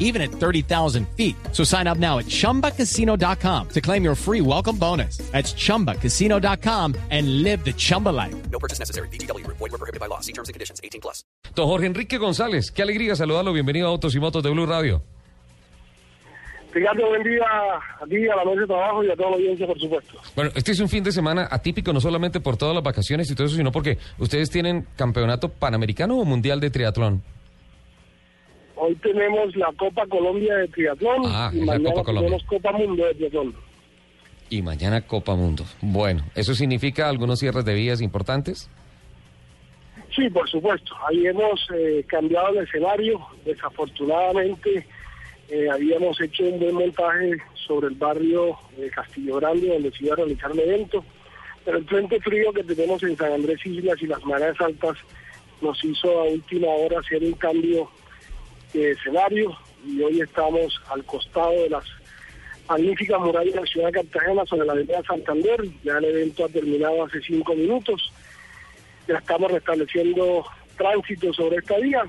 even at 30,000 feet. So sign up now at chumbacasino.com to claim your free welcome bonus. That's chumbacasino.com and live the Chumba life. No purchase necessary. BGW. Void were prohibited by law. See terms and conditions. 18 plus. Don Jorge Enrique González, qué alegría saludarlo. Bienvenido a Autos y Motos de Blue Radio. Ricardo, buen día a ti, a la mesa de trabajo y a toda la audiencia, por supuesto. Bueno, este es un fin de semana atípico, no solamente por todas las vacaciones y todo eso, sino porque ustedes tienen campeonato panamericano o mundial de triatlón. Hoy tenemos la Copa Colombia de Triatlón Ah, y mañana Copa tenemos Copa Mundo de Triatlón. Y mañana Copa Mundo. Bueno, ¿eso significa algunos cierres de vías importantes? Sí, por supuesto. Ahí hemos eh, cambiado el escenario. Desafortunadamente, eh, habíamos hecho un buen montaje sobre el barrio de Castillo Grande, donde se iba a realizar el evento. Pero el frente frío que tenemos en San Andrés Islas y las mareas altas nos hizo a última hora hacer un cambio de escenario y hoy estamos al costado de las magníficas murallas de la ciudad de Cartagena sobre la avenida Santander. Ya el evento ha terminado hace cinco minutos. Ya estamos restableciendo tránsito sobre esta vía.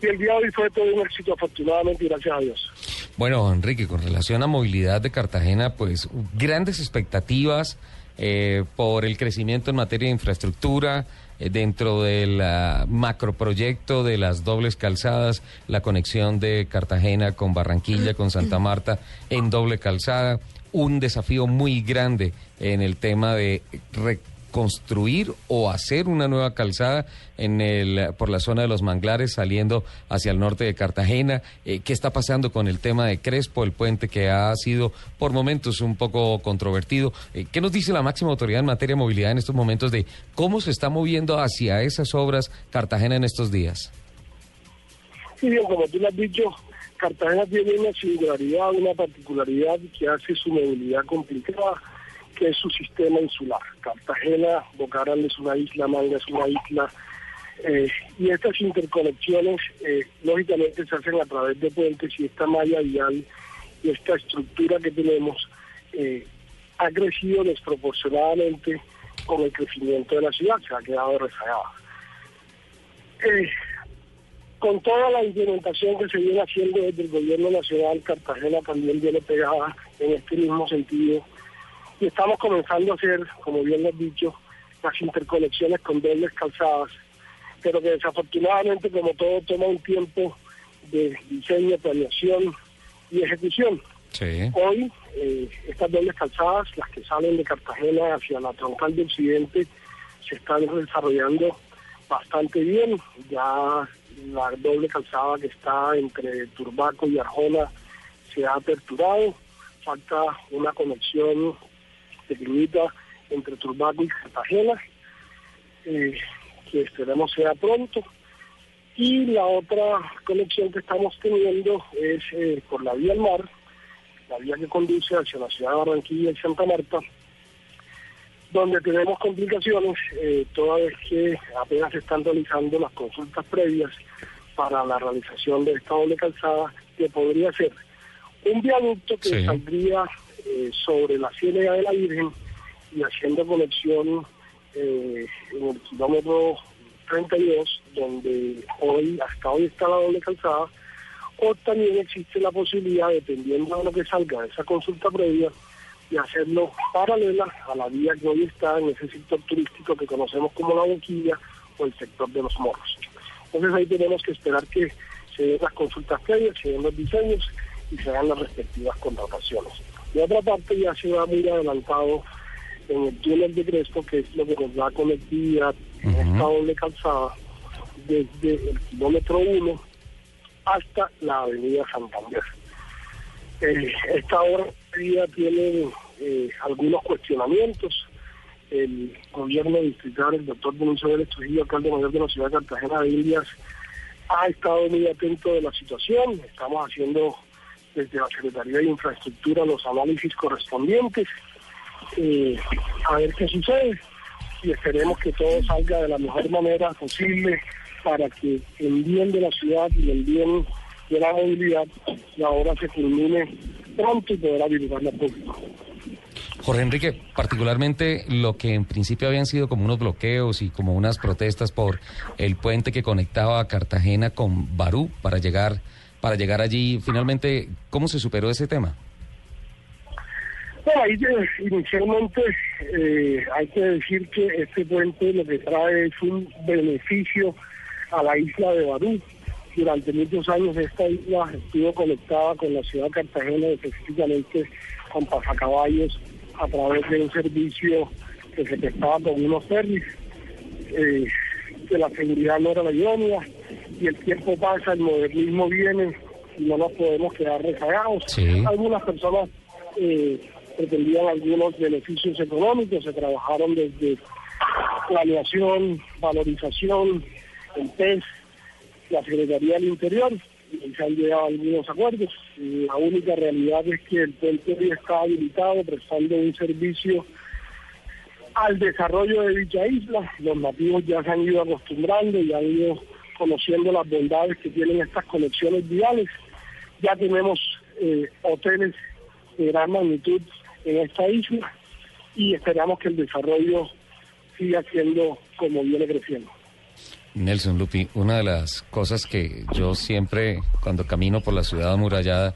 Y el día de hoy fue todo un éxito, afortunadamente, y gracias a Dios. Bueno, Enrique, con relación a movilidad de Cartagena, pues grandes expectativas eh, por el crecimiento en materia de infraestructura, dentro del ah, macroproyecto de las dobles calzadas, la conexión de Cartagena con Barranquilla, con Santa Marta en doble calzada, un desafío muy grande en el tema de reconstruir o hacer una nueva calzada en el, por la zona de los manglares saliendo hacia el norte de Cartagena. Eh, ¿Qué está pasando con el tema de Crespo, el puente que ha sido por momentos un poco controvertido? Eh, ¿Qué nos dice la máxima autoridad en materia de movilidad en estos momentos de cómo se está moviendo hacia esas obras Cartagena en estos días? Sí, bien, como tú lo has dicho, Cartagena tiene una singularidad, una particularidad que hace su movilidad complicada, que es su sistema insular. Cartagena, Boca Grande es una isla, Manga es una isla, eh, y estas interconexiones eh, lógicamente se hacen a través de puentes y esta malla vial y esta estructura que tenemos eh, ha crecido desproporcionadamente con el crecimiento de la ciudad, se ha quedado rezagada. Con toda la implementación que se viene haciendo desde el gobierno nacional, Cartagena también viene pegada en este mismo sentido. Y estamos comenzando a hacer, como bien lo has dicho, las interconexiones con dobles calzadas, pero que desafortunadamente, como todo, toma un tiempo de diseño, planeación y ejecución. Sí. Hoy, eh, estas dobles calzadas, las que salen de Cartagena hacia la troncal de Occidente, se están desarrollando bastante bien. Ya la doble calzada que está entre Turbaco y Arjona se ha aperturado. Falta una conexión pequeñita entre Turbaco y Cartagena, eh, que esperemos sea pronto. Y la otra conexión que estamos teniendo es eh, por la vía al mar, la vía que conduce hacia la ciudad de Barranquilla y Santa Marta, donde tenemos complicaciones, eh, toda vez que apenas se están realizando las consultas previas para la realización de esta doble calzada, que podría ser un viaducto que Sí. saldría eh, sobre la Ciénaga de la Virgen y haciendo conexión eh, en el kilómetro 32, donde hoy, hasta hoy está la doble calzada, o también existe la posibilidad, dependiendo de lo que salga de esa consulta previa, de hacerlo paralela a la vía que hoy está en ese sector turístico que conocemos como la boquilla o el sector de los morros. Entonces ahí tenemos que esperar que se den las consultas previas, se den los diseños y se hagan las respectivas contrataciones. De otra parte ya se va muy adelantado en el túnel de Crespo, que es lo que nos da conectividad en esta doble calzada desde el kilómetro 1 hasta la avenida Santander. Eh, esta obra tiene eh, algunos cuestionamientos. El gobierno distrital, el doctor Benicio Vélez Trujillo, alcalde mayor de la ciudad de Cartagena de Indias, ha estado muy atento de la situación. Estamos haciendo desde la Secretaría de Infraestructura los análisis correspondientes, eh, a ver qué sucede. y esperemos que todo salga de la mejor manera posible para que en bien de la ciudad y en bien de la movilidad la obra se culmine pronto y habilitarla al público. Jorge Enrique, particularmente lo que en principio habían sido como unos bloqueos y como unas protestas por el puente que conectaba a Cartagena con Barú para llegar para llegar allí, finalmente, ¿cómo se superó ese tema? Bueno, ahí eh, inicialmente eh, hay que decir que este puente lo que trae es un beneficio a la isla de Barú. Durante muchos años esta isla estuvo conectada con la ciudad de Cartagena, específicamente con pasacaballos, a través de un servicio que se prestaba con unos ferries, eh, que la seguridad no era la idónea, y el tiempo pasa, el modernismo viene y no nos podemos quedar rezagados. Algunas personas eh, pretendían algunos beneficios económicos, se trabajaron desde planeación, valorización, el PES, la Secretaría del Interior, y se han llegado a algunos acuerdos. la única realidad es que el puente hoy está habilitado prestando un servicio al desarrollo de dicha isla. Los nativos ya se han ido acostumbrando y han ido conociendo las bondades que tienen estas conexiones viales. Ya tenemos eh, hoteles de gran magnitud en esta isla y esperamos que el desarrollo siga siendo como viene creciendo. Nelson Lupi, una de las cosas que yo siempre, cuando camino por la ciudad amurallada,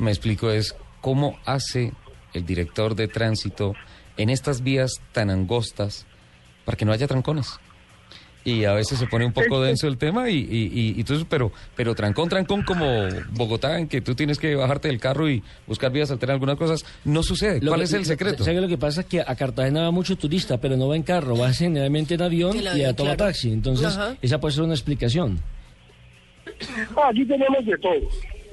me explico es cómo hace el director de tránsito en estas vías tan angostas para que no haya trancones y a veces se pone un poco denso el tema y, y, y, entonces, pero, pero trancón, trancón como Bogotá, en que tú tienes que bajarte del carro y buscar vías alternas, algunas cosas, no sucede. ¿Cuál es el secreto? ¿Sabe lo que pasa? Es que a Cartagena va mucho turista, pero no va en carro, va generalmente en avión y a toma taxi. Entonces, esa puede ser una explicación. Ah, aquí tenemos de todo.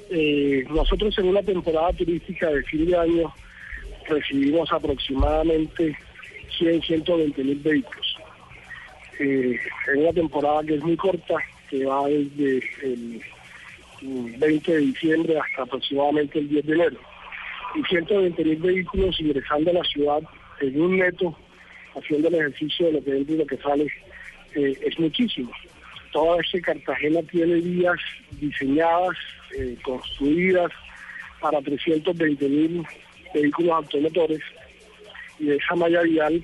Eh, nosotros en una temporada turística de fin de año recibimos aproximadamente 100, 120 mil vehículos eh, en una temporada que es muy corta, que va desde el 20 de diciembre hasta aproximadamente el 10 de enero. Y 120 mil vehículos ingresando a la ciudad en un neto, haciendo el ejercicio de lo que entra y lo que sale, eh, es muchísimo. Toda esta Cartagena tiene vías diseñadas, eh, construidas para 320 mil vehículos automotores y de esa malla vial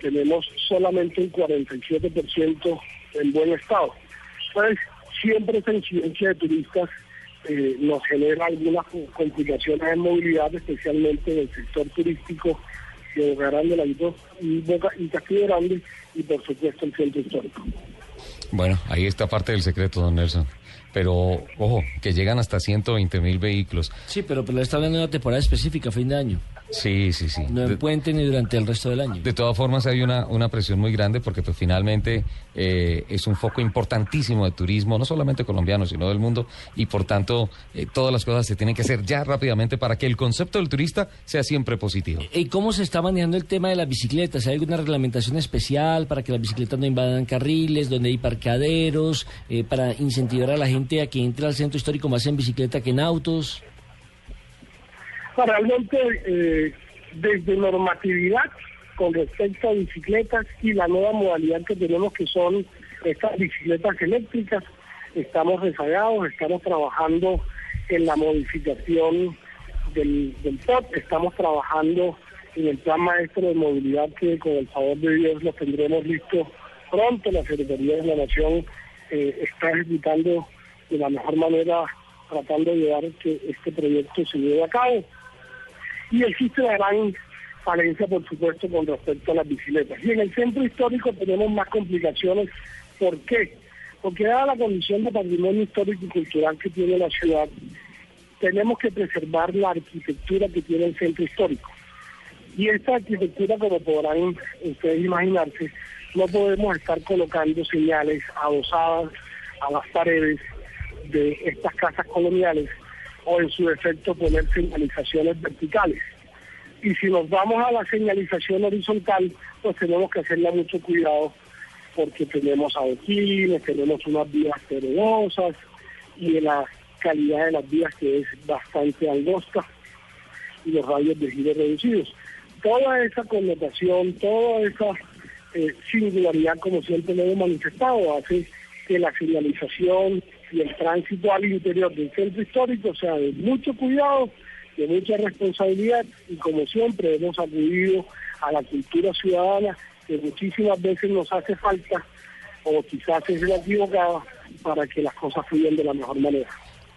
tenemos solamente un 47% en buen estado. Pues siempre esa incidencia de turistas eh, nos genera algunas complicaciones en movilidad, especialmente en el sector turístico de Boca Grande, La y, Boca, y Castillo Grande y por supuesto el centro histórico. Bueno, ahí está parte del secreto, don Nelson pero ojo, que llegan hasta 120 mil vehículos. Sí, pero, pero está hablando de una temporada específica, fin de año. Sí, sí, sí. No en puente ni durante el resto del año. De todas formas hay una, una presión muy grande porque pues finalmente eh, es un foco importantísimo de turismo, no solamente colombiano, sino del mundo, y por tanto eh, todas las cosas se tienen que hacer ya rápidamente para que el concepto del turista sea siempre positivo. ¿Y cómo se está manejando el tema de las bicicletas? ¿Hay alguna reglamentación especial para que las bicicletas no invadan carriles, donde hay parqueaderos, eh, para incentivar a la gente a que entre al centro histórico más en bicicleta que en autos? Realmente eh, desde normatividad con respecto a bicicletas y la nueva modalidad que tenemos que son estas bicicletas eléctricas, estamos rezagados, estamos trabajando en la modificación del, del POT, estamos trabajando en el plan maestro de movilidad que con el favor de Dios lo tendremos listo pronto. La Secretaría de la Nación eh, está ejecutando de la mejor manera, tratando de llevar que este proyecto se lleve a cabo y existe una gran falencia, por supuesto, con respecto a las bicicletas. Y en el centro histórico tenemos más complicaciones. ¿Por qué? Porque dada la condición de patrimonio histórico y cultural que tiene la ciudad, tenemos que preservar la arquitectura que tiene el centro histórico. Y esta arquitectura, como podrán ustedes imaginarse, no podemos estar colocando señales adosadas a las paredes de estas casas coloniales o en su defecto poner señalizaciones verticales. Y si nos vamos a la señalización horizontal, pues tenemos que hacerle mucho cuidado porque tenemos adoquines, tenemos unas vías pedregosas y la calidad de las vías que es bastante angosta y los radios de giro reducidos. Toda esa connotación, toda esa eh, singularidad, como siempre lo hemos manifestado, hace que la señalización y el tránsito al interior del centro histórico sea de mucho cuidado, de mucha responsabilidad y como siempre hemos acudido a la cultura ciudadana que muchísimas veces nos hace falta o quizás es la equivocada para que las cosas fluyan de la mejor manera.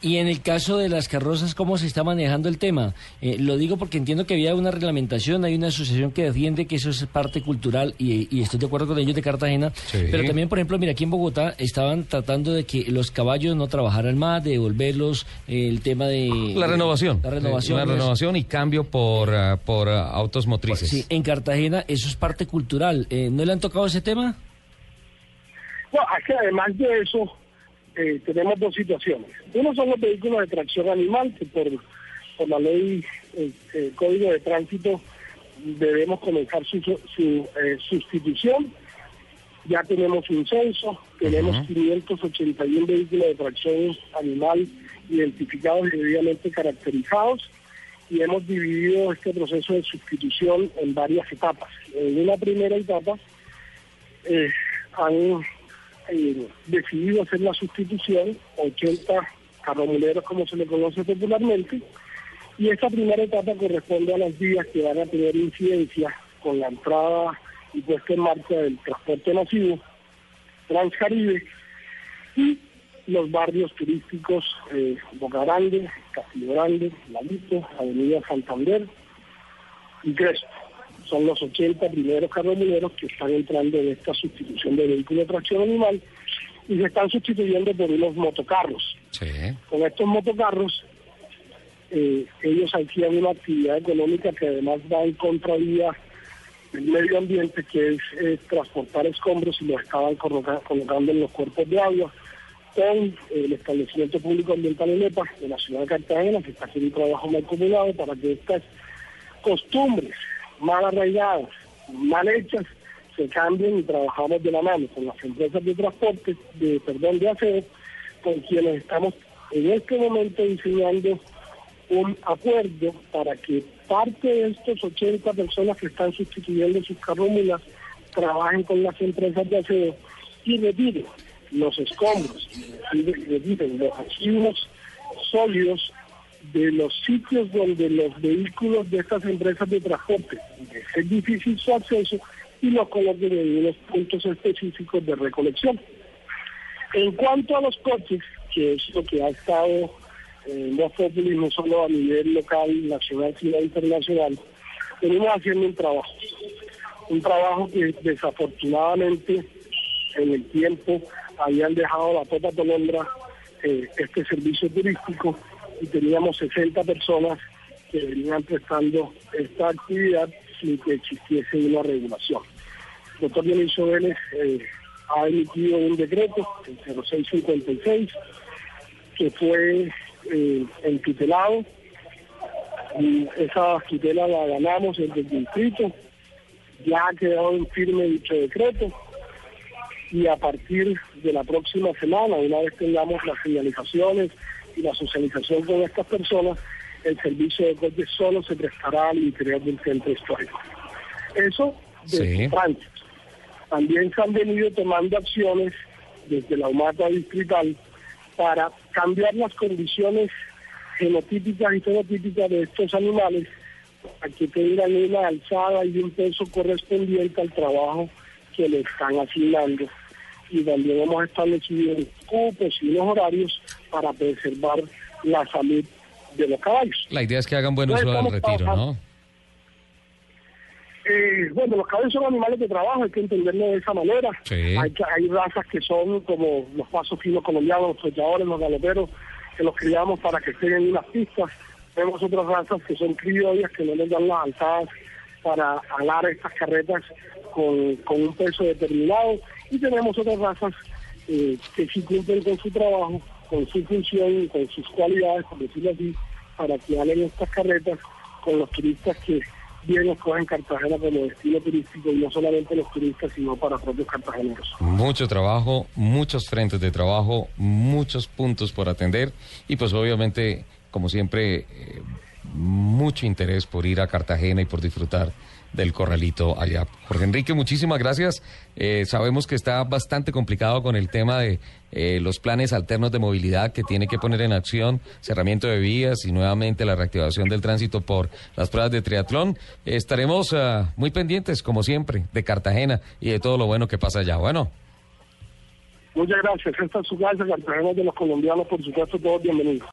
Y en el caso de las carrozas, ¿cómo se está manejando el tema? Eh, lo digo porque entiendo que había una reglamentación, hay una asociación que defiende que eso es parte cultural y, y estoy de acuerdo con ellos de Cartagena. Sí. Pero también, por ejemplo, mira, aquí en Bogotá estaban tratando de que los caballos no trabajaran más, de devolverlos, eh, el tema de... La renovación. La renovación. La eso. renovación y cambio por, ah, por ah, autos motrices. Sí, en Cartagena eso es parte cultural. Eh, ¿No le han tocado ese tema? No, es que además de eso, eh, tenemos dos situaciones. Uno son los vehículos de tracción animal, que por, por la ley, eh, eh, Código de Tránsito, debemos comenzar su, su eh, sustitución. Ya tenemos un censo, tenemos 581 vehículos de tracción animal identificados y debidamente caracterizados y hemos dividido este proceso de sustitución en varias etapas. En una primera etapa eh, han eh, decidido hacer la sustitución, 80 carromuleros como se le conoce popularmente, y esta primera etapa corresponde a las vías que van a tener incidencia con la entrada y puesta en marcha del transporte masivo Transcaribe y los barrios turísticos eh, Boca Grande, Castillo Grande, Lalito, Avenida Santander y Crespo. Son los 80 primeros carromuleros que están entrando en esta sustitución de vehículos de tracción animal y se están sustituyendo por unos motocarros. Sí. Con estos motocarros, eh, ellos hacían una actividad económica que además va en contravía del medio ambiente, que es eh, transportar escombros y los estaban coloca- colocando en los cuerpos de agua con el establecimiento público ambiental en EPA de la ciudad de Cartagena, que está haciendo un trabajo mal combinado para que estas costumbres mal arraigadas, mal hechas, se cambien y trabajamos de la mano con las empresas de transporte, de perdón, de aseo, con quienes estamos en este momento diseñando un acuerdo para que parte de estos 80 personas que están sustituyendo sus carrómulas trabajen con las empresas de aseo y retiren los escombros, y retiren los residuos sólidos de los sitios donde los vehículos de estas empresas de transporte es difícil su acceso y los coloquen en unos puntos específicos de recolección. En cuanto a los coches, que es lo que ha estado en Populi, no solo a nivel local, nacional, sino internacional, venimos haciendo un trabajo. Un trabajo que desafortunadamente en el tiempo habían dejado la Tota Tolondra eh, este servicio turístico y teníamos 60 personas que venían prestando esta actividad sin que existiese una regulación. El doctor Dionisio Vélez eh, ha emitido un decreto, el 0656, que fue eh. Y esa tutela la ganamos en el distrito. Ya ha quedado en firme dicho decreto. Y a partir de la próxima semana, una vez tengamos las señalizaciones y la socialización con estas personas, el servicio de coches solo se prestará al interior del centro histórico. Eso desde Sí. Francia. También se han venido tomando acciones desde la UMATA distrital para cambiar las condiciones genotípicas y fenotípicas de estos animales para que tengan una alzada y un peso correspondiente al trabajo que le están asignando. Y también hemos establecido cupos y unos horarios para preservar la salud de los caballos. La idea es que hagan buen uso del retiro. ¿no? Eh, bueno, los caballos son animales de trabajo, hay que entenderlo de esa manera. Sí. Hay, hay razas que son como los pasos finos colombianos, los trolladores, los galoperos, que los criamos para que estén en unas pistas. Tenemos otras razas que son criollas, que no les dan las alzadas para alar estas carretas con, con un peso determinado. Y tenemos otras razas eh, que sí cumplen con su trabajo, con su función con sus cualidades, por decirlo así, para que alen estas carretas con los turistas que bien escogen Cartagena como destino turístico y no solamente los turistas, sino para propios cartageneros. Mucho trabajo, muchos frentes de trabajo, muchos puntos por atender y pues obviamente, como siempre, eh, mucho interés por ir a Cartagena y por disfrutar del Corralito allá. Jorge Enrique, muchísimas gracias. Eh, sabemos que está bastante complicado con el tema de eh, los planes alternos de movilidad que tiene que poner en acción, cerramiento de vías y nuevamente la reactivación del tránsito por las pruebas de triatlón. estaremos ah, muy pendientes, como siempre, de Cartagena y de todo lo bueno que pasa allá. Bueno. Muchas gracias. Esta es su casa, Cartagena de los colombianos, por supuesto, todos bienvenidos.